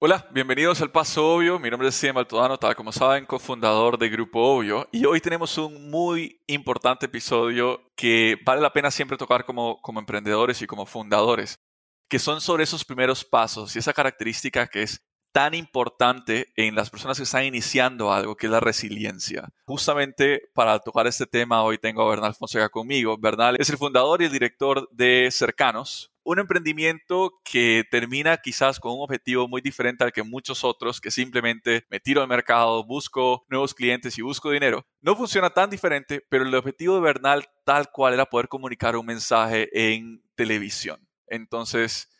Hola, bienvenidos al Paso Obvio. Mi nombre es Cien Altodano, tal como saben, cofundador de Grupo Obvio. Y hoy tenemos un muy importante episodio que vale la pena siempre tocar como, como emprendedores y como fundadores, que son sobre esos primeros pasos y esa característica que es tan importante en las personas que están iniciando algo, que es la resiliencia. Justamente para tocar este tema, hoy tengo a Bernal Fonseca conmigo. Bernal es el fundador y el director de Cercanos, un emprendimiento que termina quizás con un objetivo muy diferente al que muchos otros, que simplemente me tiro al mercado, busco nuevos clientes y busco dinero. No funciona tan diferente, pero el objetivo de Bernal tal cual era poder comunicar un mensaje en televisión. Entonces,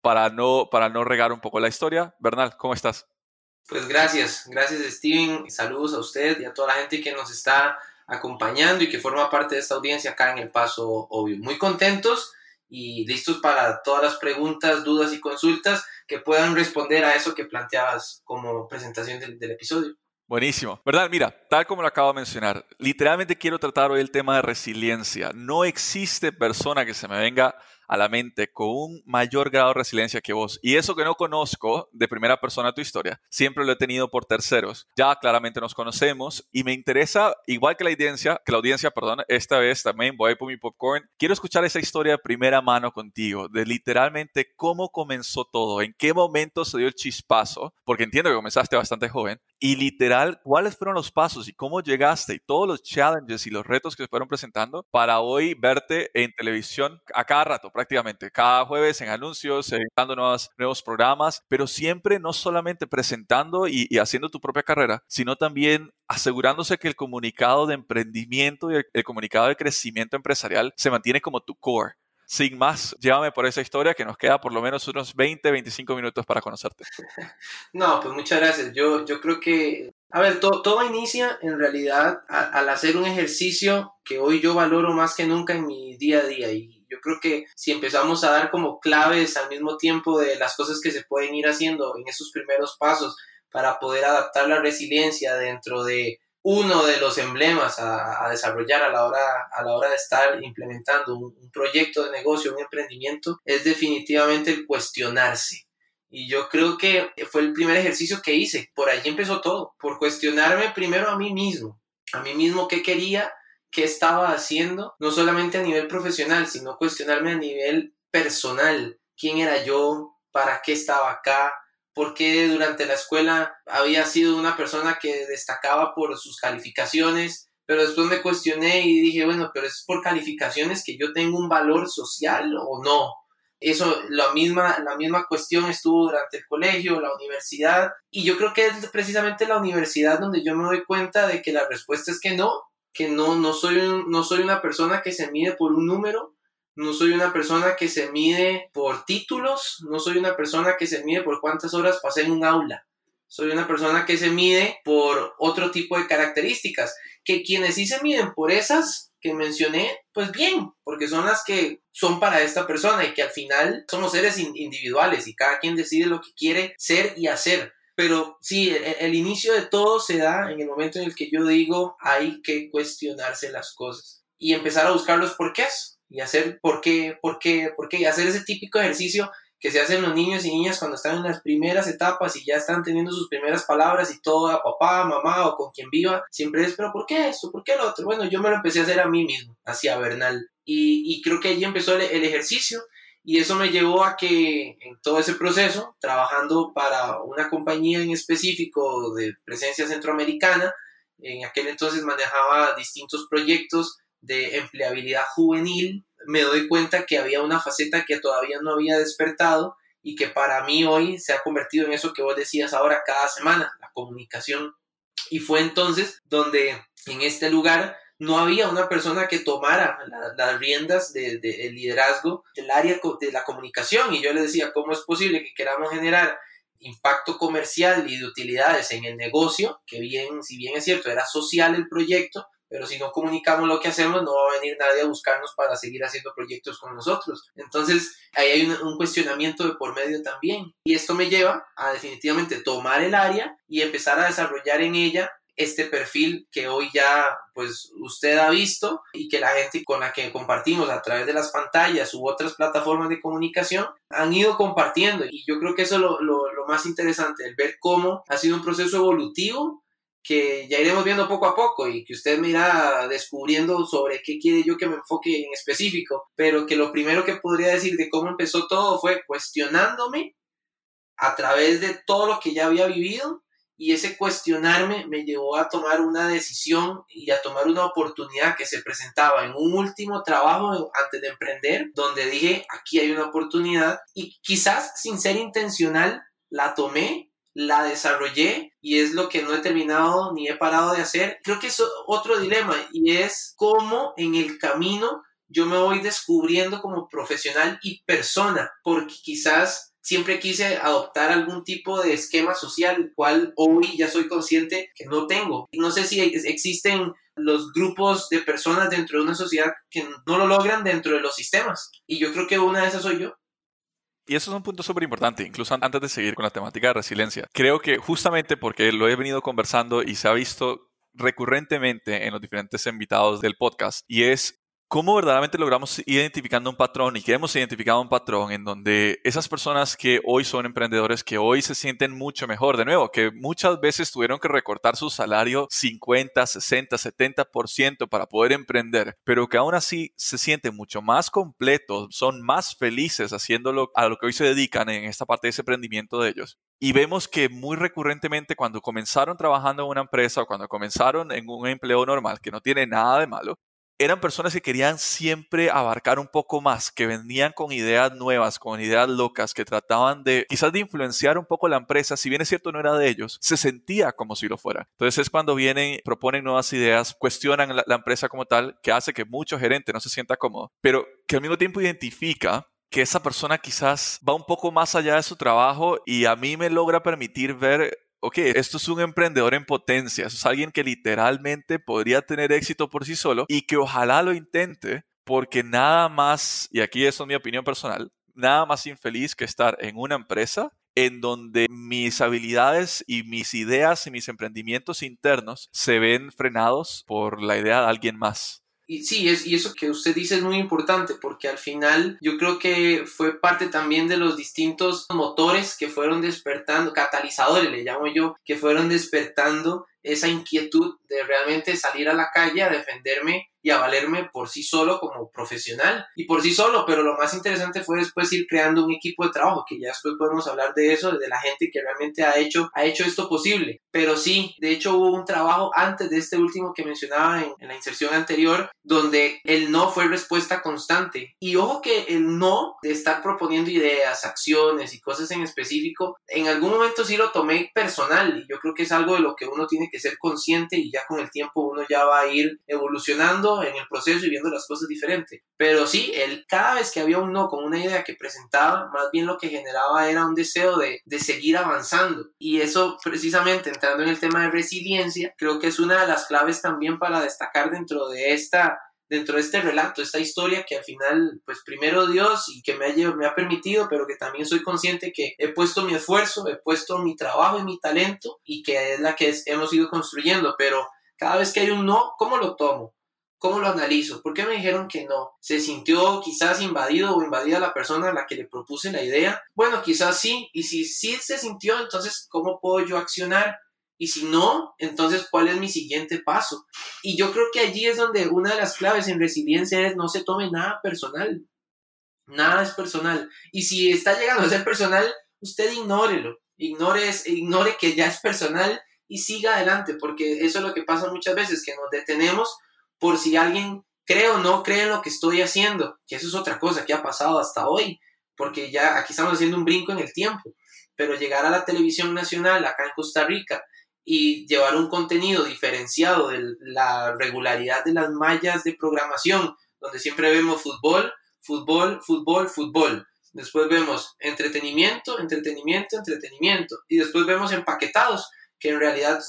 para no, para no regar un poco la historia, Bernal, ¿cómo estás? Pues gracias, gracias Steven, saludos a usted y a toda la gente que nos está acompañando y que forma parte de esta audiencia acá en El Paso Obvio. Muy contentos y listos para todas las preguntas, dudas y consultas que puedan responder a eso que planteabas como presentación del, episodio. Buenísimo. ¿Verdad? Mira, tal como lo acabo de mencionar, literalmente quiero tratar hoy el tema de resiliencia. No existe persona que se me venga a la mente con un mayor grado de resiliencia que vos. Y eso que no conozco de primera persona tu historia, siempre lo he tenido por terceros. Ya claramente nos conocemos y me interesa, igual que la audiencia, que la audiencia, perdón, esta vez también voy a poner mi popcorn. Quiero escuchar esa historia de primera mano contigo, de literalmente cómo comenzó todo, en qué momento se dio el chispazo, porque entiendo que comenzaste bastante joven, y literal, cuáles fueron los pasos y cómo llegaste y todos los challenges y los retos que se fueron presentando para hoy verte en televisión a cada rato prácticamente, cada jueves en anuncios, dando nuevos, nuevos programas, pero siempre no solamente presentando y, haciendo tu propia carrera, sino también asegurándose que el comunicado de emprendimiento y el, comunicado de crecimiento empresarial se mantiene como tu core sin más, llévame por esa historia que nos queda por lo menos unos 20, 25 minutos para conocerte. No, pues muchas gracias. Yo, yo creo que, a ver, todo inicia en realidad al hacer un ejercicio que hoy yo valoro más que nunca en mi día a día y yo creo que si empezamos a dar como claves al mismo tiempo de las cosas que se pueden ir haciendo en esos primeros pasos para poder adaptar la resiliencia dentro de uno de los emblemas a, desarrollar a la, hora, a la hora de estar implementando un, proyecto de negocio, un emprendimiento, es definitivamente el cuestionarse. Y yo creo que fue el primer ejercicio que hice. Por allí empezó todo, por cuestionarme primero a mí mismo, a mí mismo qué quería, qué estaba haciendo, no solamente a nivel profesional, sino cuestionarme a nivel personal, quién era yo, para qué estaba acá, por qué durante la escuela había sido una persona que destacaba por sus calificaciones, pero después me cuestioné y dije, bueno, pero es por calificaciones que yo tengo un valor social o no. Eso, la misma, la misma cuestión estuvo durante el colegio, la universidad, y yo creo que es precisamente la universidad donde yo me doy cuenta de que la respuesta es que no, que no, no, soy no soy una persona que se mide por un número, no soy una persona que se mide por títulos, no soy una persona que se mide por cuántas horas pasé en un aula. Soy una persona que se mide por otro tipo de características, que quienes sí se miden por esas que mencioné, pues bien, porque son las que son para esta persona y que al final somos seres individuales y cada quien decide lo que quiere ser y hacer. Pero sí, el, el, inicio de todo se da en el momento en el que yo digo hay que cuestionarse las cosas y empezar a buscar los porqués y hacer por qué, por qué, por qué, y hacer ese típico ejercicio que se hacen los niños y niñas cuando están en las primeras etapas y ya están teniendo sus primeras palabras y todo a papá, mamá o con quien viva, siempre es, pero ¿por qué esto? ¿Por qué lo otro? Bueno, yo me lo empecé a hacer a mí mismo, hacia Bernal. Y, creo que allí empezó el ejercicio y eso me llevó a que en todo ese proceso, trabajando para una compañía en específico de presencia centroamericana, en aquel entonces manejaba distintos proyectos de empleabilidad juvenil, me doy cuenta que había una faceta que todavía no había despertado y que para mí hoy se ha convertido en eso que vos decías ahora cada semana, la comunicación. Y fue entonces donde en este lugar no había una persona que tomara las riendas del de, liderazgo del área de la comunicación y yo le decía, ¿cómo es posible que queramos generar impacto comercial y de utilidades en el negocio, que bien, si bien es cierto, era social el proyecto, pero si no comunicamos lo que hacemos, no va a venir nadie a buscarnos para seguir haciendo proyectos con nosotros. Entonces, ahí hay un, cuestionamiento de por medio también. Y esto me lleva a definitivamente tomar el área y empezar a desarrollar en ella este perfil que hoy ya pues usted ha visto y que la gente con la que compartimos a través de las pantallas u otras plataformas de comunicación han ido compartiendo. Y yo creo que eso es lo, lo, lo más interesante, el ver cómo ha sido un proceso evolutivo que ya iremos viendo poco a poco y que usted me irá descubriendo sobre qué quiere yo que me enfoque en específico, pero que lo primero que podría decir de cómo empezó todo fue cuestionándome a través de todo lo que ya había vivido y ese cuestionarme me llevó a tomar una decisión y a tomar una oportunidad que se presentaba en un último trabajo antes de emprender, donde dije, aquí hay una oportunidad y quizás sin ser intencional la tomé, la desarrollé y es lo que no he terminado ni he parado de hacer. Creo que es otro dilema y es cómo en el camino yo me voy descubriendo como profesional y persona, porque quizás siempre quise adoptar algún tipo de esquema social, cual hoy ya soy consciente que no tengo. No sé si existen los grupos de personas dentro de una sociedad que no lo logran dentro de los sistemas. Y yo creo que una de esas soy yo. Y eso es un punto súper importante, incluso antes de seguir con la temática de resiliencia. Creo que justamente porque lo he venido conversando y se ha visto recurrentemente en los diferentes invitados del podcast, y es cómo verdaderamente logramos identificando un patrón y que hemos identificado un patrón en donde esas personas que hoy son emprendedores, que hoy se sienten mucho mejor, de nuevo, que muchas veces tuvieron que recortar su salario 50, 60, 70% para poder emprender, pero que aún así se sienten mucho más completos, son más felices haciéndolo a lo que hoy se dedican en esta parte de ese emprendimiento de ellos. Y vemos que muy recurrentemente cuando comenzaron trabajando en una empresa o cuando comenzaron en un empleo normal, que no tiene nada de malo, eran personas que querían siempre abarcar un poco más, que venían con ideas nuevas, con ideas locas, que trataban de quizás de influenciar un poco la empresa, si bien es cierto no era de ellos, se sentía como si lo fuera. Entonces es cuando vienen, proponen nuevas ideas, cuestionan la, empresa como tal, que hace que mucho gerente no se sienta cómodo, pero que al mismo tiempo identifica que esa persona quizás va un poco más allá de su trabajo y a mí me logra permitir ver ok, esto es un emprendedor en potencia, es alguien que literalmente podría tener éxito por sí solo y que ojalá lo intente porque nada más, y aquí eso es mi opinión personal, nada más infeliz que estar en una empresa en donde mis habilidades y mis ideas y mis emprendimientos internos se ven frenados por la idea de alguien más. Y sí, es, y eso que usted dice es muy importante porque al final yo creo que fue parte también de los distintos motores que fueron despertando, catalizadores le llamo yo, que fueron despertando esa inquietud de realmente salir a la calle a defenderme y a valerme por sí solo como profesional y por sí solo, pero lo más interesante fue después ir creando un equipo de trabajo, que ya después podemos hablar de eso, de la gente que realmente ha hecho, ha hecho esto posible. Pero sí, de hecho hubo un trabajo antes de este último que mencionaba en, en la inserción anterior, donde el no fue respuesta constante. Y ojo que el no de estar proponiendo ideas, acciones y cosas en específico, en algún momento sí lo tomé personal y yo creo que es algo de lo que uno tiene que ser consciente y ya con el tiempo uno ya va a ir evolucionando en el proceso y viendo las cosas diferentes. Pero sí, el, cada vez que había un no con una idea que presentaba, más bien lo que generaba era un deseo de, de seguir avanzando. Y eso precisamente entrando en el tema de resiliencia, creo que es una de las claves también para destacar dentro de esta dentro de este relato, esta historia que al final, pues primero Dios y que me ha, me ha permitido, pero que también soy consciente que he puesto mi esfuerzo, he puesto mi trabajo y mi talento y que es la que hemos ido construyendo, pero cada vez que hay un no, ¿cómo lo tomo? ¿Cómo lo analizo? ¿Por qué me dijeron que no? ¿Se sintió quizás invadido o invadida la persona a la que le propuse la idea? Bueno, quizás sí. Y si sí se sintió, entonces, ¿cómo puedo yo accionar? Y si no, entonces, ¿cuál es mi siguiente paso? Y yo creo que allí es donde una de las claves en resiliencia es no se tome nada personal. Nada es personal. Y si está llegando a ser personal, usted ignórelo. Ignore, ignore que ya es personal y siga adelante, porque eso es lo que pasa muchas veces, que nos detenemos por si alguien cree o no cree en lo que estoy haciendo, que eso es otra cosa que ha pasado hasta hoy, porque ya aquí estamos haciendo un brinco en el tiempo, pero llegar a la televisión nacional acá en Costa Rica y llevar un contenido diferenciado de la regularidad de las mallas de programación, donde siempre vemos fútbol, fútbol, fútbol, fútbol. después vemos entretenimiento, entretenimiento, entretenimiento, y después vemos empaquetados, que en realidad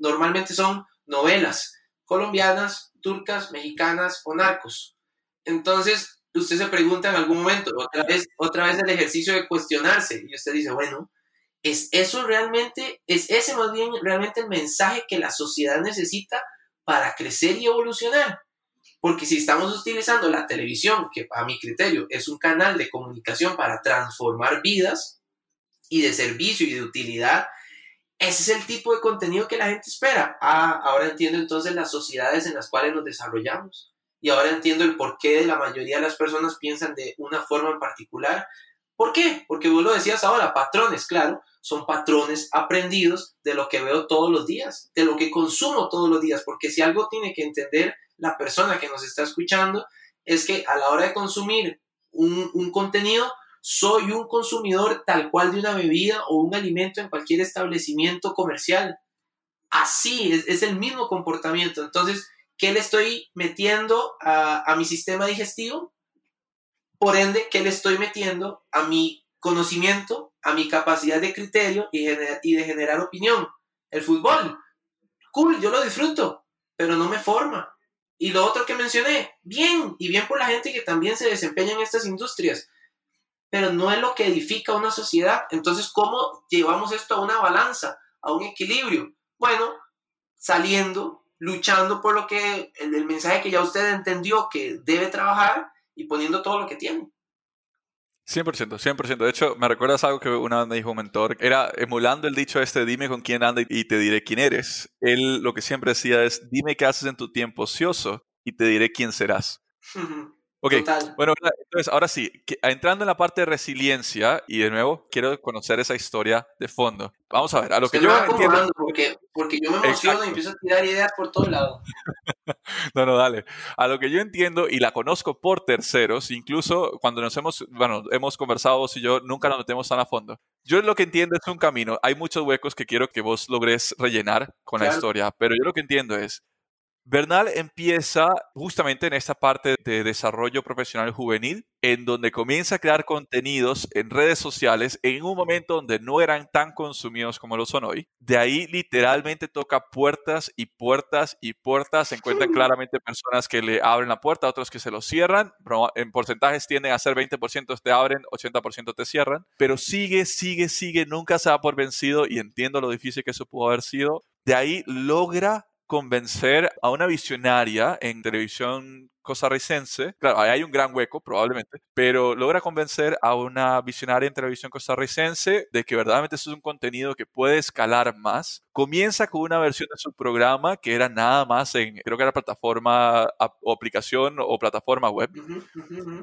normalmente son novelas colombianas, turcas, mexicanas o narcos. Entonces, usted se pregunta en algún momento, otra vez, otra vez el ejercicio de cuestionarse, y usted dice, bueno, ¿es eso realmente, es ese más bien realmente el mensaje que la sociedad necesita para crecer y evolucionar? Porque si estamos utilizando la televisión, que a mi criterio es un canal de comunicación para transformar vidas y de servicio y de utilidad, ese es el tipo de contenido que la gente espera. Ah, ahora entiendo entonces las sociedades en las cuales nos desarrollamos. Y ahora entiendo el porqué de la mayoría de las personas piensan de una forma en particular. ¿Por qué? Porque vos lo decías ahora, patrones, claro, son patrones aprendidos de lo que veo todos los días, de lo que consumo todos los días, porque si algo tiene que entender la persona que nos está escuchando es que a la hora de consumir un, un contenido, soy un consumidor tal cual de una bebida o un alimento en cualquier establecimiento comercial. Así es, el mismo comportamiento. Entonces, ¿qué le estoy metiendo a, a mi sistema digestivo? Por ende, ¿qué le estoy metiendo a mi conocimiento, a mi capacidad de criterio y, y de generar opinión? El fútbol. Cool, yo lo disfruto, pero no me forma y lo otro que mencioné, bien, y bien por la gente que también se desempeña en estas industrias, pero no es lo que edifica una sociedad. Entonces, ¿cómo llevamos esto a una balanza, a un equilibrio? Bueno, saliendo, luchando por lo que, el, el mensaje que ya usted entendió que debe trabajar y poniendo todo lo que tiene. 100%, 100%. De hecho, me recuerdas algo que una vez me dijo un mentor, era emulando el dicho este, dime con quién anda y te diré quién eres. Él lo que siempre decía es, dime qué haces en tu tiempo ocioso y te diré quién serás. Ok, bueno, entonces ahora sí, entrando en la parte de resiliencia, y de nuevo, quiero conocer esa historia de fondo. Vamos a ver, a lo que yo entiendo... Porque, porque yo me emociono y empiezo a tirar ideas por todos lados. no, no, dale. A lo que yo entiendo, y la conozco por terceros, incluso cuando nos hemos, bueno, hemos conversado vos y yo, nunca nos metemos tan a fondo. Yo lo que entiendo es un camino. Hay muchos huecos que quiero que vos logres rellenar con la historia, pero yo lo que entiendo es, Bernal empieza justamente en esta parte de desarrollo profesional juvenil, en donde comienza a crear contenidos en redes sociales en un momento donde no eran tan consumidos como lo son hoy. De ahí literalmente toca puertas y puertas y puertas. Se encuentran claramente personas que le abren la puerta, otros que se lo cierran. En porcentajes tienden a ser 20% te abren, 80% te cierran. Pero sigue, sigue, sigue, nunca se da por vencido y entiendo lo difícil que eso pudo haber sido. De ahí logra convencer a una visionaria en televisión costarricense, claro, hay un gran hueco probablemente, pero logra convencer a una visionaria en televisión costarricense de que verdaderamente eso es un contenido que puede escalar más. Comienza con una versión de su programa que era nada más en, creo que era plataforma o aplicación o plataforma web.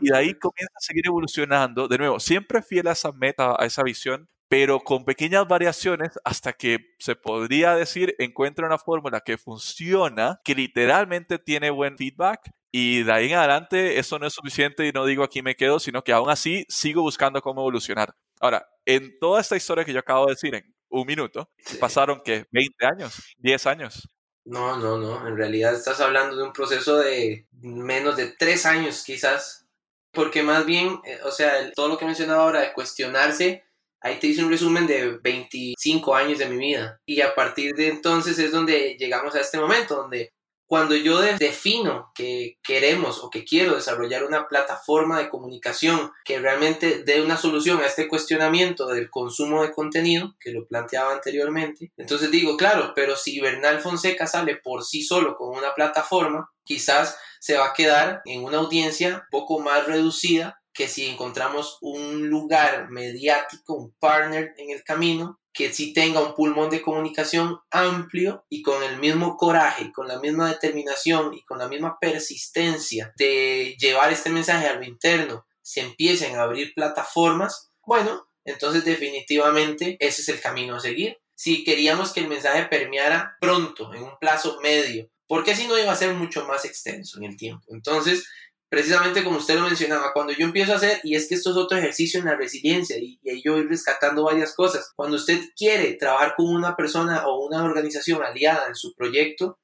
Y de ahí comienza a seguir evolucionando, de nuevo, siempre fiel a esa meta, a esa visión, pero con pequeñas variaciones hasta que se podría decir encuentra una fórmula que funciona, que literalmente tiene buen feedback y de ahí en adelante eso no es suficiente y no digo aquí me quedo, sino que aún así sigo buscando cómo evolucionar. Ahora, en toda esta historia que yo acabo de decir en un minuto, pasaron que 20 años, 10 años. No, no, no, en realidad estás hablando de un proceso de menos de 3 años quizás, porque más bien, eh, o sea, todo lo que mencionaba ahora de cuestionarse, Ahí te hice un resumen de 25 años de mi vida. Y a partir de entonces es donde llegamos a este momento, donde cuando yo defino que queremos o que quiero desarrollar una plataforma de comunicación que realmente dé una solución a este cuestionamiento del consumo de contenido, que lo planteaba anteriormente, entonces digo, claro, pero si Bernal Fonseca sale por sí solo con una plataforma, quizás se va a quedar en una audiencia un poco más reducida que si encontramos un lugar mediático, un partner en el camino, que sí tenga un pulmón de comunicación amplio y con el mismo coraje, con la misma determinación y con la misma persistencia de llevar este mensaje a lo interno, se empiecen a abrir plataformas, bueno, entonces definitivamente ese es el camino a seguir. Si queríamos que el mensaje permeara pronto, en un plazo medio, porque si no iba a ser mucho más extenso en el tiempo. Entonces, precisamente como usted lo mencionaba, cuando yo empiezo a hacer, y es que esto es otro ejercicio en la resiliencia, y, ahí yo voy rescatando varias cosas, cuando usted quiere trabajar con una persona o una organización aliada en su proyecto,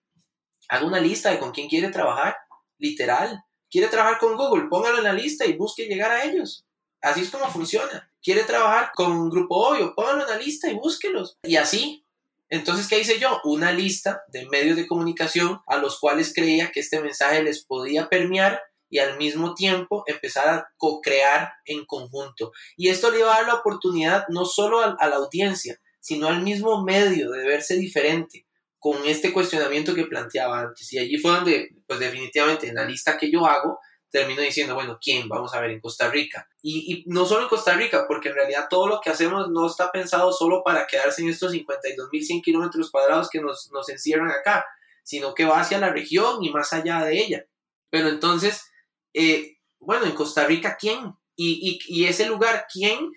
haga una lista de con quién quiere trabajar, literal, ¿Quiere trabajar con Google? Póngalo en la lista y busque llegar a ellos. Así es como funciona. ¿Quiere trabajar con un grupo obvio? Póngalo en la lista y búsquelos. Y así. Entonces, ¿qué hice yo? Una lista de medios de comunicación a los cuales creía que este mensaje les podía permear y al mismo tiempo empezar a co-crear en conjunto. Y esto le va a dar la oportunidad no solo a, a la audiencia, sino al mismo medio de verse diferente con este cuestionamiento que planteaba antes. Y allí fue donde, pues definitivamente en la lista que yo hago, termino diciendo, bueno, ¿quién? Vamos a ver en Costa Rica. Y, no solo en Costa Rica, porque en realidad todo lo que hacemos no está pensado solo para quedarse en estos 52.100 kilómetros cuadrados que nos, nos encierran acá, sino que va hacia la región y más allá de ella. Pero entonces, eh, bueno, en Costa Rica, ¿quién? Y, y, ese lugar, ¿quién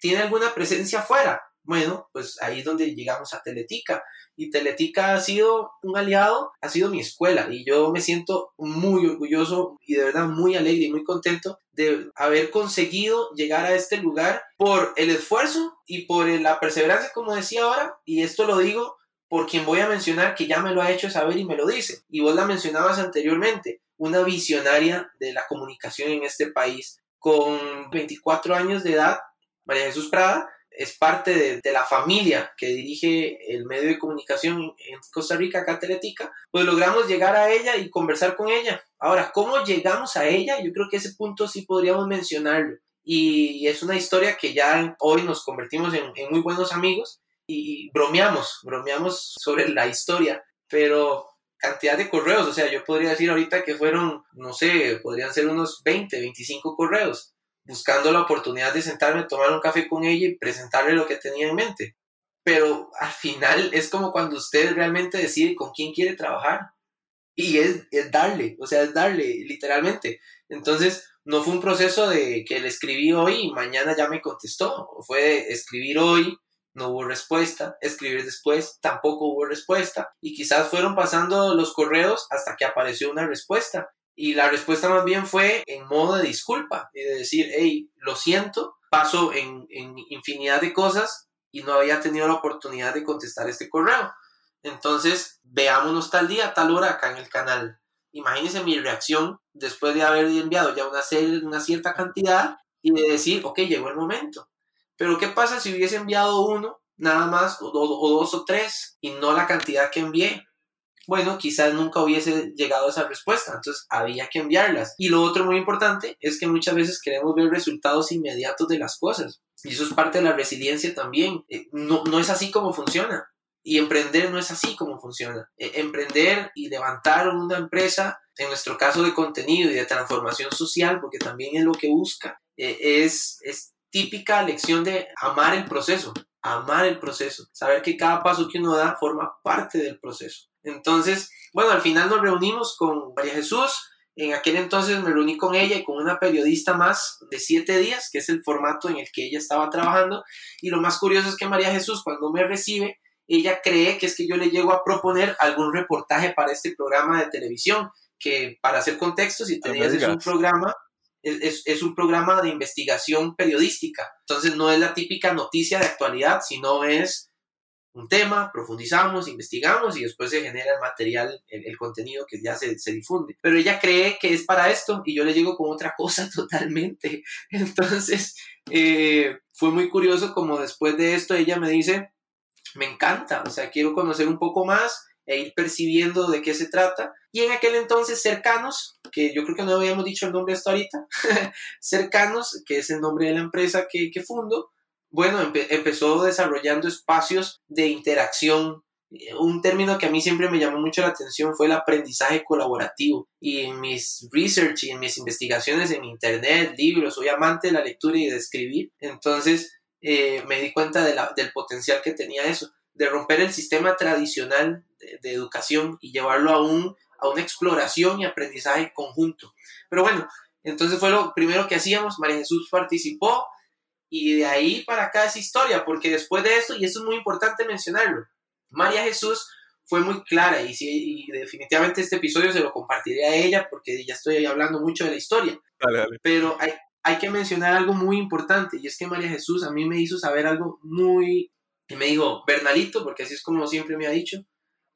tiene alguna presencia afuera? Bueno, pues ahí es donde llegamos a Teletica. Y Teletica ha sido un aliado, ha sido mi escuela. Y yo me siento muy orgulloso y de verdad muy alegre y muy contento de haber conseguido llegar a este lugar por el esfuerzo y por la perseverancia, como decía ahora. Y esto lo digo por quien voy a mencionar que ya me lo ha hecho saber y me lo dice. Y vos la mencionabas anteriormente, una visionaria de la comunicación en este país con 24 años de edad, María Jesús Prada, es parte de, la familia que dirige el medio de comunicación en Costa Rica, acá pues logramos llegar a ella y conversar con ella. Ahora, ¿cómo llegamos a ella? Yo creo que ese punto sí podríamos mencionarlo. Y es una historia que ya hoy nos convertimos en, muy buenos amigos y, bromeamos, bromeamos sobre la historia, pero cantidad de correos, o sea, yo podría decir ahorita que fueron, no sé, podrían ser unos 20, 25 correos buscando la oportunidad de sentarme tomar un café con ella y presentarle lo que tenía en mente. Pero al final es como cuando usted realmente decide con quién quiere trabajar. Y es, darle, o sea, es darle, literalmente. Entonces, no fue un proceso de que le escribí hoy y mañana ya me contestó. Fue escribir hoy, no hubo respuesta, escribir después, tampoco hubo respuesta. Y quizás fueron pasando los correos hasta que apareció una respuesta. Y la respuesta más bien fue en modo de disculpa, de decir, hey, lo siento, paso en, en infinidad de cosas y no había tenido la oportunidad de contestar este correo. Entonces, veámonos tal día, tal hora acá en el canal. Imagínense mi reacción después de haber enviado ya una, serie, una cierta cantidad y de decir, ok, llegó el momento. Pero ¿qué pasa si hubiese enviado uno, nada más, o, o dos o tres, y no la cantidad que envié? bueno, quizás nunca hubiese llegado a esa respuesta, entonces había que enviarlas. Y lo otro muy importante es que muchas veces queremos ver resultados inmediatos de las cosas. Y eso es parte de la resiliencia también. Eh, no, no es así como funciona. Y emprender no es así como funciona. E, emprender y levantar una empresa, en nuestro caso de contenido y de transformación social, porque también es lo que busca, e, es, es típica lección de amar el proceso, amar el proceso, saber que cada paso que uno da forma parte del proceso. Entonces, bueno, al final nos reunimos con María Jesús. En aquel entonces me reuní con ella y con una periodista más de siete días, que es el formato en el que ella estaba trabajando. Y lo más curioso es que María Jesús, cuando me recibe, ella cree que es que yo le llego a proponer algún reportaje para este programa de televisión, que para hacer contexto, si tenías es un programa, es, es, un programa de investigación periodística. Entonces no es la típica noticia de actualidad, sino es un tema, profundizamos, investigamos y después se genera el material, el, contenido que ya se, se, difunde. Pero ella cree que es para esto y yo le llego con otra cosa totalmente. Entonces, eh, fue muy curioso como después de esto ella me dice, me encanta, o sea, quiero conocer un poco más e ir percibiendo de qué se trata. Y en aquel entonces, Cercanos, que yo creo que no habíamos dicho el nombre hasta ahorita, Cercanos, que es el nombre de la empresa que, que fundo, bueno, empezó desarrollando espacios de interacción. Un término que a mí siempre me llamó mucho la atención fue el aprendizaje colaborativo. Y en mis research y en mis investigaciones en internet, libros, soy amante de la lectura y de escribir. Entonces eh, me di cuenta del potencial que tenía eso, de romper el sistema tradicional de, educación y llevarlo a, un, a una exploración y aprendizaje conjunto. Pero bueno, entonces fue lo primero que hacíamos. María Jesús participó y de ahí para acá es historia, porque después de esto, y eso es muy importante mencionarlo, María Jesús fue muy clara y, sí, definitivamente este episodio se lo compartiré a ella porque ya estoy hablando mucho de la historia. Pero hay, hay que mencionar algo muy importante y es que María Jesús a mí me hizo saber algo muy... Y me dijo, Bernalito, porque así es como siempre me ha dicho,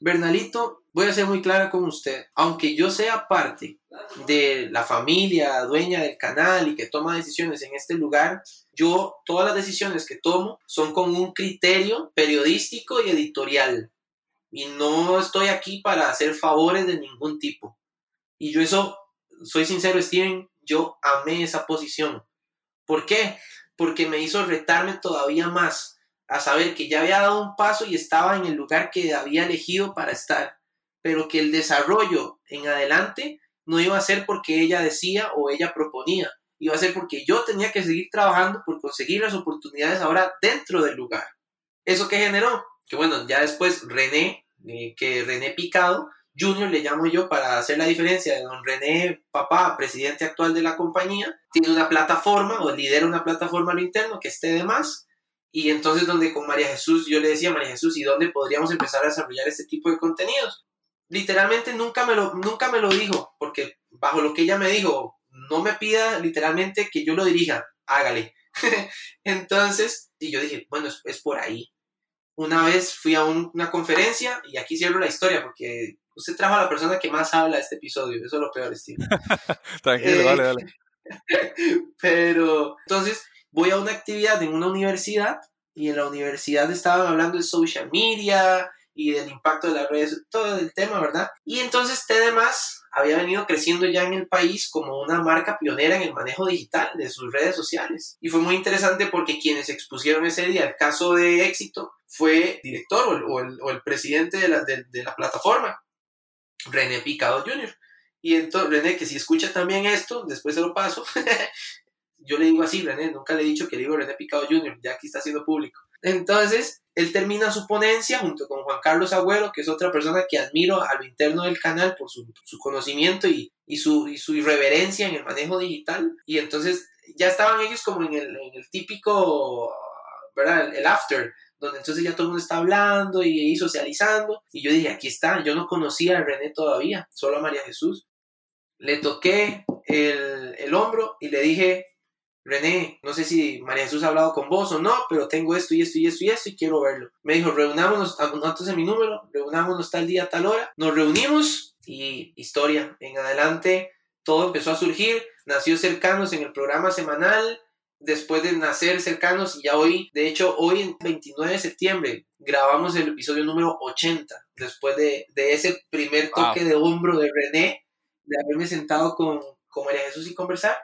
Bernalito, voy a ser muy clara con usted. Aunque yo sea parte de la familia dueña del canal y que toma decisiones en este lugar, yo todas las decisiones que tomo son con un criterio periodístico y editorial. Y no estoy aquí para hacer favores de ningún tipo. Y yo eso, soy sincero, Steven, yo amé esa posición. ¿Por qué? Porque me hizo retarme todavía más a saber que ya había dado un paso y estaba en el lugar que había elegido para estar, pero que el desarrollo en adelante no iba a ser porque ella decía o ella proponía, iba a ser porque yo tenía que seguir trabajando por conseguir las oportunidades ahora dentro del lugar. ¿Eso qué generó? Que bueno, ya después René, eh, que René Picado, Junior le llamo yo para hacer la diferencia de don René Papá, presidente actual de la compañía, tiene una plataforma o lidera una plataforma a lo interno que esté de más. Y entonces donde con María Jesús, yo le decía a María Jesús, ¿y dónde podríamos empezar a desarrollar este tipo de contenidos? Literalmente nunca me lo, nunca me lo dijo, porque bajo lo que ella me dijo, no me pida literalmente que yo lo dirija, hágale. entonces, y yo dije, bueno, es, por ahí. Una vez fui a una conferencia, y aquí cierro la historia, porque Usted trajo a la persona que más habla de este episodio, eso es lo peor, Steve. Tranquilo, dale, dale. Pero entonces voy a una actividad en una universidad y en la universidad estaban hablando de social media y del impacto de las redes, todo el tema, ¿verdad? Y entonces TDMás había venido creciendo ya en el país como una marca pionera en el manejo digital de sus redes sociales. Y fue muy interesante porque quienes expusieron ese día el caso de éxito fue el director o el, o el, presidente de la, de la plataforma. René Picado Jr. Y entonces, René, que si escucha también esto, después se lo paso. yo le digo así, René, nunca le he dicho que le digo René Picado Jr., ya aquí está siendo público. Entonces, él termina su ponencia junto con Juan Carlos Agüero, que es otra persona que admiro a lo interno del canal por su, conocimiento y, su, y su irreverencia en el manejo digital. Y entonces ya estaban ellos como en el, en el típico, ¿verdad? El, after donde entonces ya todo el mundo está hablando y, socializando. Y yo dije, aquí está, yo no conocía a René todavía, solo a María Jesús. Le toqué el, el hombro y le dije, René, no sé si María Jesús ha hablado con vos o no, pero tengo esto y esto y esto y esto y quiero verlo. Me dijo, reunámonos, antes en mi número, reunámonos tal día, tal hora. Nos reunimos y historia. En adelante todo empezó a surgir. Nació cercanos en el programa semanal después de nacer cercanos y ya hoy, de hecho hoy 29 de septiembre grabamos el episodio número 80, después de, ese primer toque de hombro de René, de haberme sentado con, con María Jesús y conversar.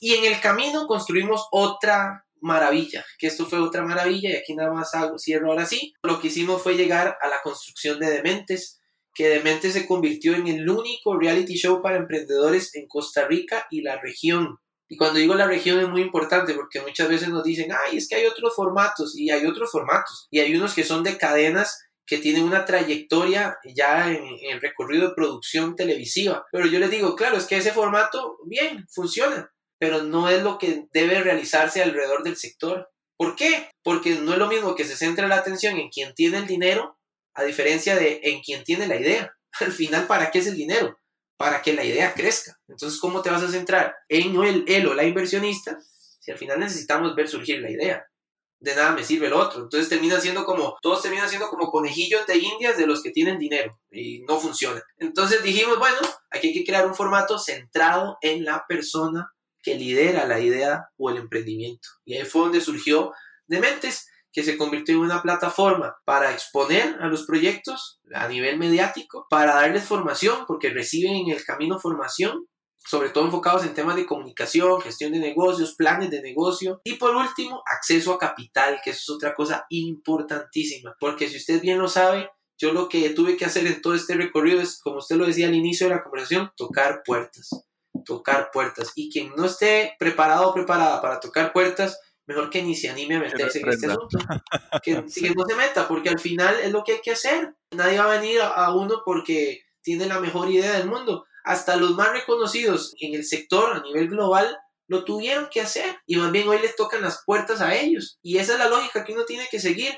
Y en el camino construimos otra maravilla, que esto fue otra maravilla y aquí nada más hago, cierro ahora sí. Lo que hicimos fue llegar a la construcción de Dementes, que Dementes se convirtió en el único reality show para emprendedores en Costa Rica y la región. Y cuando digo la región es muy importante porque muchas veces nos dicen, ay, es que hay otros formatos y hay otros formatos. Y hay unos que son de cadenas que tienen una trayectoria ya en, el recorrido de producción televisiva. Pero yo les digo, claro, es que ese formato, bien, funciona, pero no es lo que debe realizarse alrededor del sector. ¿Por qué? Porque no es lo mismo que se centre la atención en quien tiene el dinero a diferencia de en quien tiene la idea. Al final, ¿para qué es el dinero? para que la idea crezca. Entonces, ¿cómo te vas a centrar en él, él o la inversionista si al final necesitamos ver surgir la idea? De nada me sirve el otro. Entonces termina siendo como, todos terminan siendo como conejillos de indias de los que tienen dinero y no funciona. Entonces dijimos, bueno, aquí hay que crear un formato centrado en la persona que lidera la idea o el emprendimiento. Y ahí fue donde surgió Dementes, que se convirtió en una plataforma para exponer a los proyectos a nivel mediático, para darles formación, porque reciben en el camino formación, sobre todo enfocados en temas de comunicación, gestión de negocios, planes de negocio y por último, acceso a capital, que eso es otra cosa importantísima, porque si usted bien lo sabe, yo lo que tuve que hacer en todo este recorrido es, como usted lo decía al inicio de la conversación, tocar puertas, tocar puertas. Y quien no esté preparado o preparada para tocar puertas, mejor que ni se anime a meterse en este asunto. Que, no se meta, porque al final es lo que hay que hacer. Nadie va a venir a, uno porque tiene la mejor idea del mundo. Hasta los más reconocidos en el sector a nivel global lo tuvieron que hacer y más bien hoy les tocan las puertas a ellos. Y esa es la lógica que uno tiene que seguir.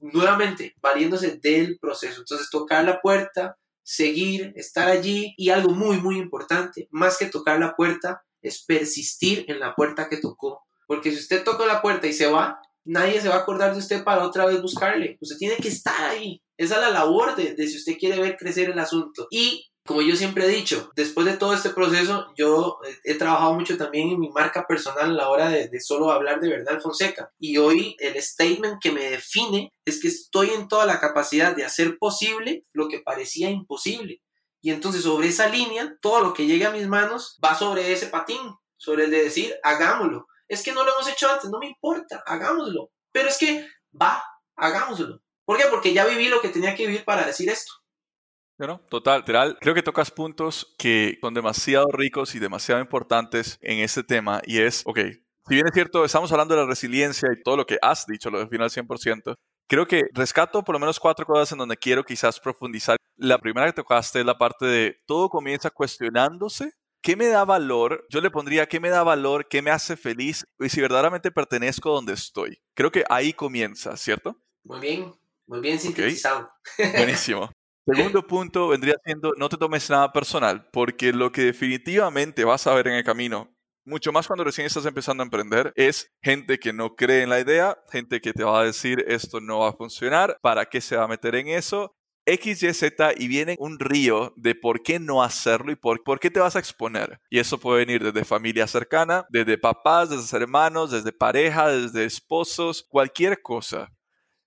Nuevamente, valiéndose del proceso. Entonces, tocar la puerta, seguir, estar allí y algo muy, muy importante, más que tocar la puerta, es persistir en la puerta que tocó porque si usted toca la puerta y se va, nadie se va a acordar de usted para otra vez buscarle. Usted tiene que estar ahí. Esa es la labor de, de si usted quiere ver crecer el asunto. Y como yo siempre he dicho, después de todo este proceso, yo he trabajado mucho también en mi marca personal a la hora de, de, solo hablar de verdad Fonseca. Y hoy el statement que me define es que estoy en toda la capacidad de hacer posible lo que parecía imposible. Y entonces sobre esa línea, todo lo que llegue a mis manos va sobre ese patín, sobre el de decir, hagámoslo. Es que no lo hemos hecho antes, no me importa, hagámoslo. Pero es que va, hagámoslo. ¿Por qué? Porque ya viví lo que tenía que vivir para decir esto. Bueno, total, literal. Creo que tocas puntos que son demasiado ricos y demasiado importantes en este tema y es, ok, si bien es cierto, estamos hablando de la resiliencia y todo lo que has dicho, lo defino al 100%, creo que rescato por lo menos cuatro cosas en donde quiero quizás profundizar. La primera que tocaste es la parte de todo comienza cuestionándose. ¿Qué me da valor? Yo le pondría qué me da valor, qué me hace feliz y si verdaderamente pertenezco donde estoy. Creo que ahí comienza, ¿cierto? Muy bien, muy bien sintetizado. Okay. Buenísimo. Segundo punto vendría siendo, no te tomes nada personal, porque lo que definitivamente vas a ver en el camino, mucho más cuando recién estás empezando a emprender, es gente que no cree en la idea, gente que te va a decir esto no va a funcionar, ¿para qué se va a meter en eso? X, Y, Z y viene un río de por qué no hacerlo y por, por qué te vas a exponer. Y eso puede venir desde familia cercana, desde papás, desde hermanos, desde pareja, desde esposos, cualquier cosa.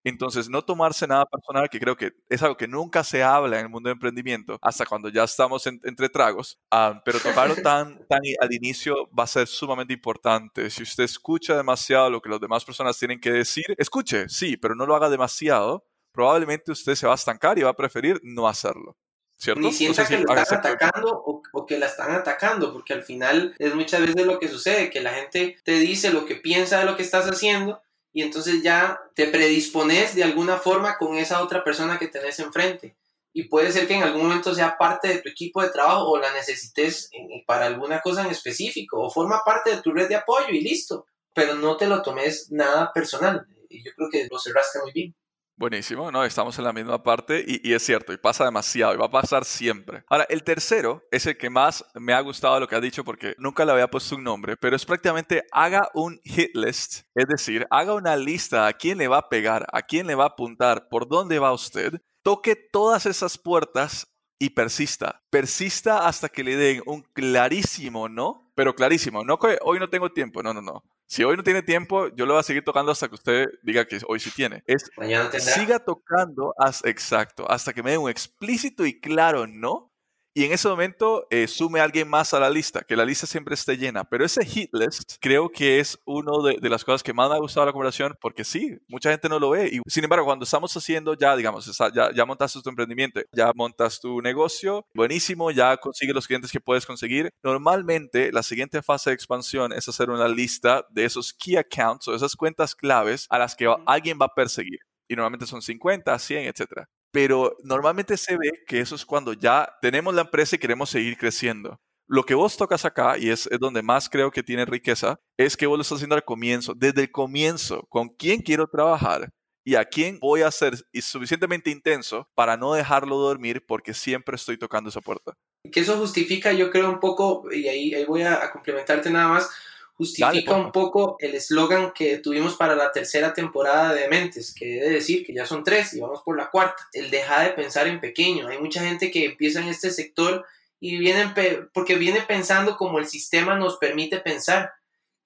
Entonces, no tomarse nada personal, que creo que es algo que nunca se habla en el mundo de emprendimiento, hasta cuando ya estamos entre tragos, uh, pero tocarlo tan, tan al inicio va a ser sumamente importante. Si usted escucha demasiado lo que las demás personas tienen que decir, escuche, sí, pero no lo haga demasiado, probablemente usted se va a estancar y va a preferir no hacerlo. ¿Cierto? Ni sienta que lo están atacando o, o, que la están atacando, porque al final es muchas veces lo que sucede, que la gente te dice lo que piensa de lo que estás haciendo y entonces ya te predispones de alguna forma con esa otra persona que tenés enfrente. Y puede ser que en algún momento sea parte de tu equipo de trabajo o la necesites para alguna cosa en específico o forma parte de tu red de apoyo y listo. Pero no te lo tomes nada personal. Y yo creo que lo cerraste muy bien. Buenísimo, ¿no? Estamos en la misma parte y, es cierto, y pasa demasiado, y va a pasar siempre. Ahora, el tercero es el que más me ha gustado lo que ha dicho porque nunca le había puesto un nombre, pero es prácticamente haga un hit list, es decir, haga una lista a quién le va a pegar, a quién le va a apuntar, por dónde va usted, toque todas esas puertas y persista. Persista hasta que le den un clarísimo no, pero clarísimo, no que hoy no tengo tiempo, no, no, no. Si hoy no tiene tiempo, yo lo voy a seguir tocando hasta que usted diga que hoy sí tiene. Es, Mañana tendrá. siga tocando, hasta, exacto, hasta que me dé un explícito y claro no, y en ese momento eh, sume a alguien más a la lista, que la lista siempre esté llena. Pero ese hit list creo que es una de, de, las cosas que más me ha gustado la conversación, porque sí, mucha gente no lo ve. Y sin embargo, cuando estamos haciendo ya, digamos, ya, ya montaste tu emprendimiento, ya montas tu negocio, buenísimo, ya consigues los clientes que puedes conseguir. Normalmente, la siguiente fase de expansión es hacer una lista de esos key accounts o esas cuentas claves a las que alguien va a perseguir. Y normalmente son 50, 100, etcétera pero normalmente se ve que eso es cuando ya tenemos la empresa y queremos seguir creciendo. Lo que vos tocas acá, y es, donde más creo que tiene riqueza, es que vos lo estás haciendo al comienzo, desde el comienzo, con quién quiero trabajar y a quién voy a ser suficientemente intenso para no dejarlo dormir porque siempre estoy tocando esa puerta. Que eso justifica, yo creo, un poco, y ahí, ahí voy a, a complementarte nada más, justifica Dale, un poco el eslogan que tuvimos para la tercera temporada de Mentes, que debe decir que ya son tres y vamos por la cuarta. El deja de pensar en pequeño. Hay mucha gente que empieza en este sector y vienen porque viene pensando como el sistema nos permite pensar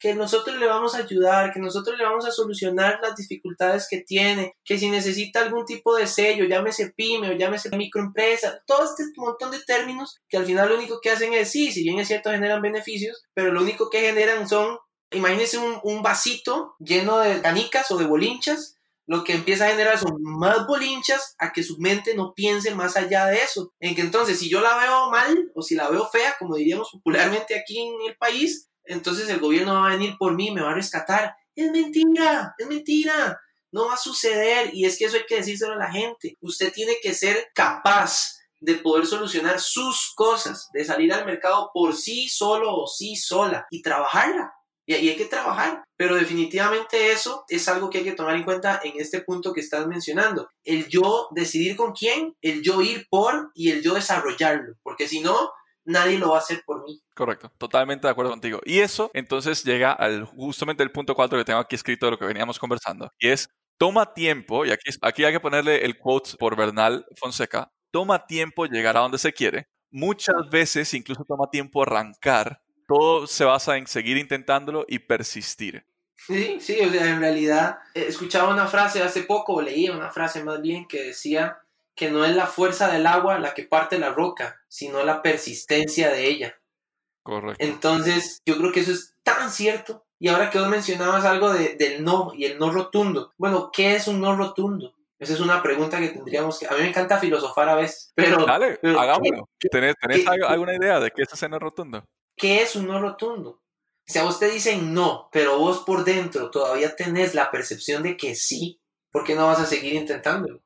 que nosotros le vamos a ayudar, que nosotros le vamos a solucionar las dificultades que tiene, que si necesita algún tipo de sello, llámese pyme o llámese microempresa, todo este montón de términos que al final lo único que hacen es, sí, si bien es cierto, generan beneficios, pero lo único que generan son, imagínense un, un vasito lleno de canicas o de bolinchas, lo que empieza a generar son más bolinchas a que su mente no piense más allá de eso. En que entonces, si yo la veo mal o si la veo fea, como diríamos popularmente aquí en el país, entonces el gobierno va a venir por mí, me va a rescatar. Es mentira, es mentira. No va a suceder y es que eso hay que decírselo a la gente. Usted tiene que ser capaz de poder solucionar sus cosas, de salir al mercado por sí solo o sí sola y trabajarla. Y ahí hay que trabajar. Pero definitivamente eso es algo que hay que tomar en cuenta en este punto que estás mencionando. El yo decidir con quién, el yo ir por y el yo desarrollarlo. Porque si no, nadie lo va a hacer por mí. Correcto, totalmente de acuerdo contigo. Y eso entonces llega al justamente el punto 4 que tengo aquí escrito de lo que veníamos conversando, y es toma tiempo, y aquí, aquí hay que ponerle el quote por Bernal Fonseca, toma tiempo llegar a donde se quiere, muchas veces incluso toma tiempo arrancar, todo se basa en seguir intentándolo y persistir. Sí, sí, o sea, en realidad eh, escuchaba una frase hace poco, o leía una frase más bien que decía que no es la fuerza del agua la que parte la roca, sino la persistencia de ella. Correcto. Entonces, yo creo que eso es tan cierto. Y ahora que vos mencionabas algo de, del no y el no rotundo. Bueno, ¿qué es un no rotundo? Esa es una pregunta que tendríamos que... A mí me encanta filosofar a veces, pero... Dale, hagámoslo. ¿Tenés, alguna idea de qué es ese no rotundo? ¿Qué es un no rotundo? Si a vos te dicen no, pero vos por dentro todavía tenés la percepción de que sí, ¿por qué no vas a seguir intentándolo?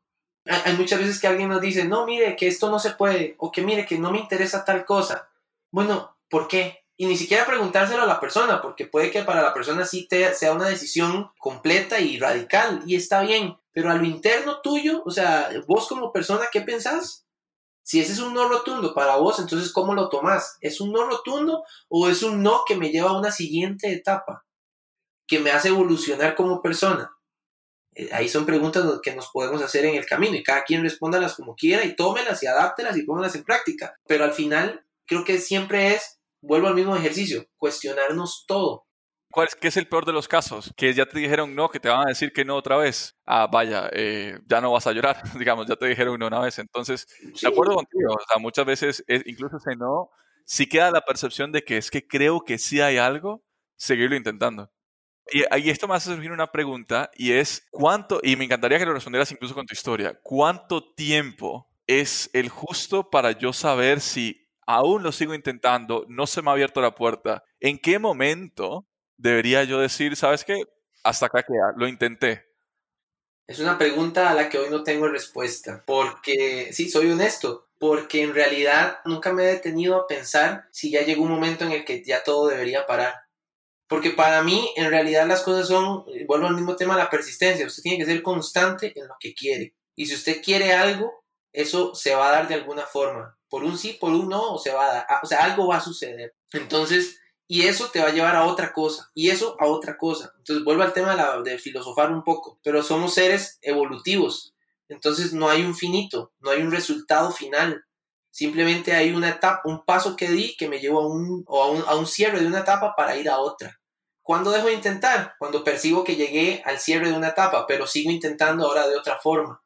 Hay, muchas veces que alguien nos dice, no, mire, que esto no se puede, o que mire, que no me interesa tal cosa. Bueno, ¿por qué? Y ni siquiera preguntárselo a la persona, porque puede que para la persona sí te, sea una decisión completa y radical, y está bien, pero a lo interno tuyo, o sea, vos como persona, ¿qué pensás? Si ese es un no rotundo para vos, entonces ¿cómo lo tomás? ¿Es un no rotundo o es un no que me lleva a una siguiente etapa? Que me hace evolucionar como persona. Eh, ahí son preguntas que nos podemos hacer en el camino y cada quien respóndalas como quiera y tómelas y adáptelas y póngalas en práctica. Pero al final creo que siempre es, vuelvo al mismo ejercicio, cuestionarnos todo. ¿Cuál es, ¿Qué es el peor de los casos? Que ya te dijeron no, que te van a decir que no otra vez. Ah, vaya, eh, ya no vas a llorar, digamos, ya te dijeron no una vez. Entonces, de acuerdo contigo, o sea, muchas veces, incluso ese no, si queda la percepción de que es que creo que sí hay algo, seguirlo intentando. Y, esto me hace surgir una pregunta y es, ¿cuánto, y me encantaría que lo respondieras incluso con tu historia, ¿cuánto tiempo es el justo para yo saber si aún lo sigo intentando, no se me ha abierto la puerta? ¿En qué momento debería yo decir, sabes qué? Hasta acá lo intenté. Es una pregunta a la que hoy no tengo respuesta, porque sí, soy honesto, porque en realidad nunca me he detenido a pensar si ya llegó un momento en el que ya todo debería parar. Porque para mí, en realidad las cosas son, vuelvo al mismo tema, la persistencia. Usted tiene que ser constante en lo que quiere. Y si usted quiere algo, eso se va a dar de alguna forma. Por un sí, por un no, o se va a dar. O sea, algo va a suceder. Entonces, y eso te va a llevar a otra cosa, y eso a otra cosa. Entonces vuelvo al tema de, filosofar un poco, pero somos seres evolutivos, entonces no hay un finito, no hay un resultado final, simplemente hay una etapa, un paso que di que me llevó a un, a un, a un cierre de una etapa para ir a otra. ¿Cuándo dejo de intentar? Cuando percibo que llegué al cierre de una etapa, pero sigo intentando ahora de otra forma.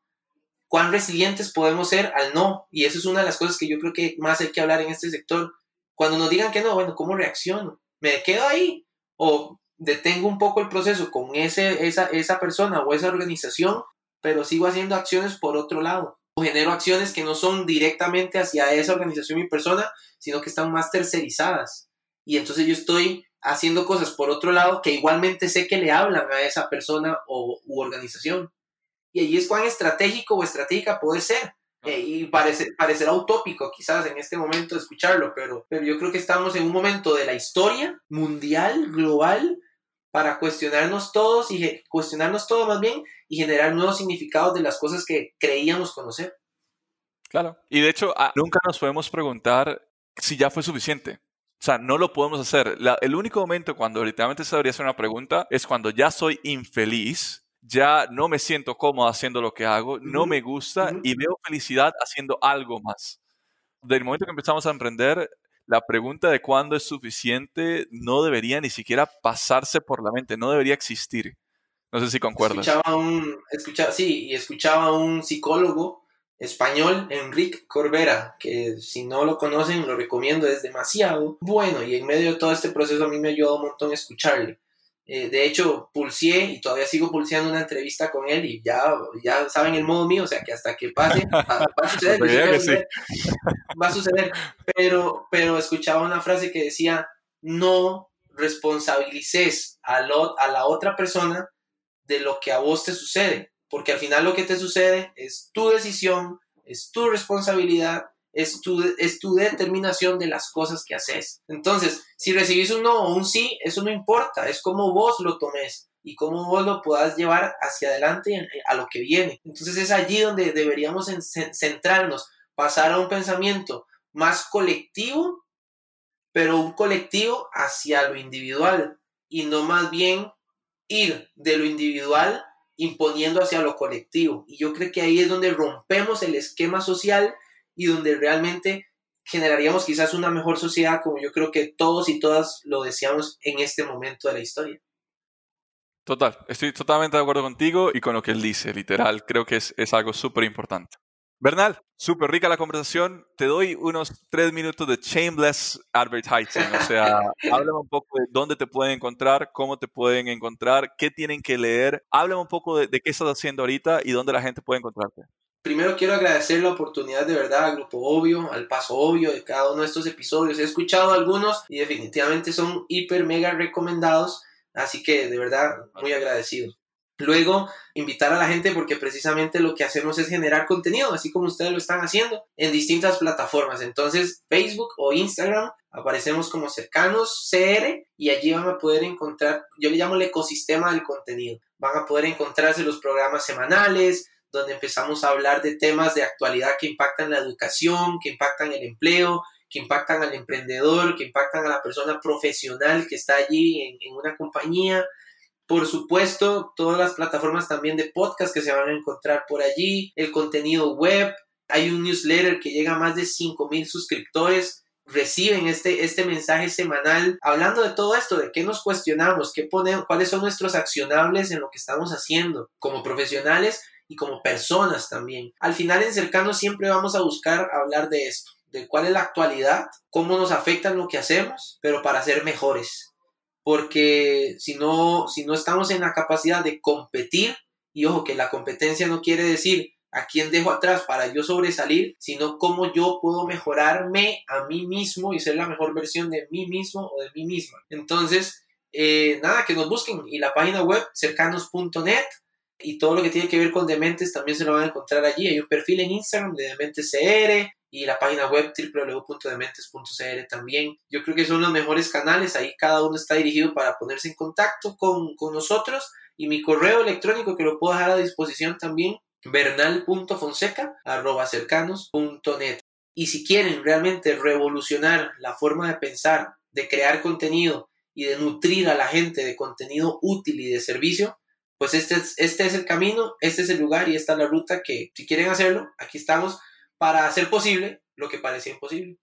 ¿Cuán resilientes podemos ser al no? Y eso es una de las cosas que yo creo que más hay que hablar en este sector cuando nos digan que no, bueno, ¿cómo reacciono? ¿Me quedo ahí? ¿O detengo un poco el proceso con ese, esa, esa persona o esa organización, pero sigo haciendo acciones por otro lado? O genero acciones que no son directamente hacia esa organización y persona, sino que están más tercerizadas. Y entonces yo estoy haciendo cosas por otro lado que igualmente sé que le hablan a esa persona o, u organización. Y allí es cuán estratégico o estratégica puede ser. Eh, y parece, parecerá utópico quizás en este momento escucharlo, pero, pero yo creo que estamos en un momento de la historia mundial, global, para cuestionarnos todos y cuestionarnos todo más bien y generar nuevos significados de las cosas que creíamos conocer. Claro. Y de hecho, nunca nos podemos preguntar si ya fue suficiente. O sea, no lo podemos hacer. el único momento cuando literalmente se debería hacer una pregunta es cuando ya soy infeliz ya no me siento cómodo haciendo lo que hago, no me gusta y veo felicidad haciendo algo más. Del momento que empezamos a emprender, la pregunta de cuándo es suficiente no debería ni siquiera pasarse por la mente, no debería existir. No sé si concuerdas. Escuchaba un, sí, y escuchaba a un psicólogo español, Enrique Corbera, que si no lo conocen, lo recomiendo, es demasiado bueno y en medio de todo este proceso a mí me ayudó un montón escucharle. Eh, de hecho, pulseé y todavía sigo pulseando una entrevista con él y ya, ya saben el modo mío, o sea que hasta que pase, va, a suceder. va a suceder. Pero, pero escuchaba una frase que decía, no responsabilices a, a la otra persona de lo que a vos te sucede, porque al final lo que te sucede es tu decisión, es tu responsabilidad es tu, es tu determinación de las cosas que haces. Entonces, si recibís un no o un sí, eso no importa, es como vos lo tomes y cómo vos lo puedas llevar hacia adelante a lo que viene. Entonces es allí donde deberíamos centrarnos, pasar a un pensamiento más colectivo pero un colectivo hacia lo individual y no más bien ir de lo individual imponiendo hacia lo colectivo. Y yo creo que ahí es donde rompemos el esquema social y donde realmente generaríamos quizás una mejor sociedad como yo creo que todos y todas lo deseamos en este momento de la historia. Total, estoy totalmente de acuerdo contigo y con lo que él dice, literal, creo que es, es algo súper importante. Bernal, súper rica la conversación. Te doy unos tres minutos de shameless advertising. O sea, háblame un poco de dónde te pueden encontrar, cómo te pueden encontrar, qué tienen que leer. Háblame un poco de, qué estás haciendo ahorita y dónde la gente puede encontrarte. Primero quiero agradecer la oportunidad de verdad al Grupo Obvio, al Paso Obvio de cada uno de estos episodios. He escuchado algunos y definitivamente son hiper mega recomendados. Así que de verdad, muy agradecido. Luego, invitar a la gente porque precisamente lo que hacemos es generar contenido, así como ustedes lo están haciendo en distintas plataformas. Entonces, Facebook o Instagram, aparecemos como cercanos CR y allí van a poder encontrar, yo le llamo el ecosistema del contenido. Van a poder encontrarse los programas semanales, donde empezamos a hablar de temas de actualidad que impactan la educación, que impactan el empleo, que impactan al emprendedor, que impactan a la persona profesional que está allí en, en una compañía por supuesto, todas las plataformas también de podcast que se van a encontrar por allí, el contenido web, hay un newsletter que llega a más de 5.000 suscriptores, reciben este, este mensaje semanal hablando de todo esto, de qué nos cuestionamos, qué ponemos, cuáles son nuestros accionables en lo que estamos haciendo como profesionales y como personas también. Al final en cercano siempre vamos a buscar hablar de esto, de cuál es la actualidad, cómo nos afecta lo que hacemos, pero para ser mejores porque si no, si no estamos en la capacidad de competir, y ojo que la competencia no quiere decir a quién dejo atrás para yo sobresalir, sino cómo yo puedo mejorarme a mí mismo y ser la mejor versión de mí mismo o de mí misma. Entonces, eh, nada, que nos busquen y la página web cercanos.net y todo lo que tiene que ver con Dementes también se lo van a encontrar allí. Hay un perfil en Instagram de DementesCR, y la página web www.dementes.cr también. Yo creo que son los mejores canales, ahí cada uno está dirigido para ponerse en contacto con, nosotros y mi correo electrónico que lo puedo dejar a disposición también, bernal.fonseca.cercanos.net. Y si quieren realmente revolucionar la forma de pensar, de crear contenido y de nutrir a la gente de contenido útil y de servicio, pues este es, este es el camino, este es el lugar y esta es la ruta que si quieren hacerlo, aquí estamos para hacer posible lo que parecía imposible.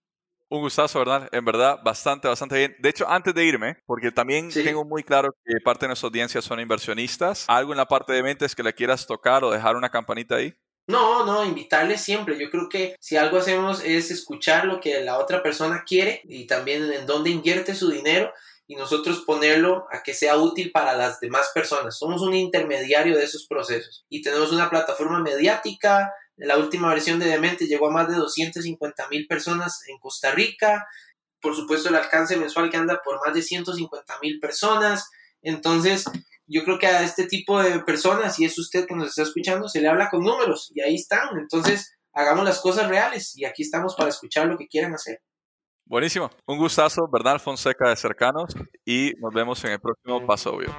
Un gustazo, ¿verdad? En verdad, bastante, bastante bien. De hecho, antes de irme, porque también tengo muy claro que parte de nuestra audiencia son inversionistas, ¿algo en la parte de mentes que le quieras tocar o dejar una campanita ahí? No, no, invitarles siempre. Yo creo que si algo hacemos es escuchar lo que la otra persona quiere y también en dónde invierte su dinero y nosotros ponerlo a que sea útil para las demás personas. Somos un intermediario de esos procesos y tenemos una plataforma mediática, la última versión de Demente llegó a más de 250 mil personas en Costa Rica. Por supuesto, el alcance mensual que anda por más de 150 mil personas. Entonces, yo creo que a este tipo de personas, y es usted que nos está escuchando, se le habla con números y ahí están. Entonces, hagamos las cosas reales y aquí estamos para escuchar lo que quieran hacer. Buenísimo. Un gustazo, Bernal Fonseca de Cercanos y nos vemos en el próximo Paso Obvio.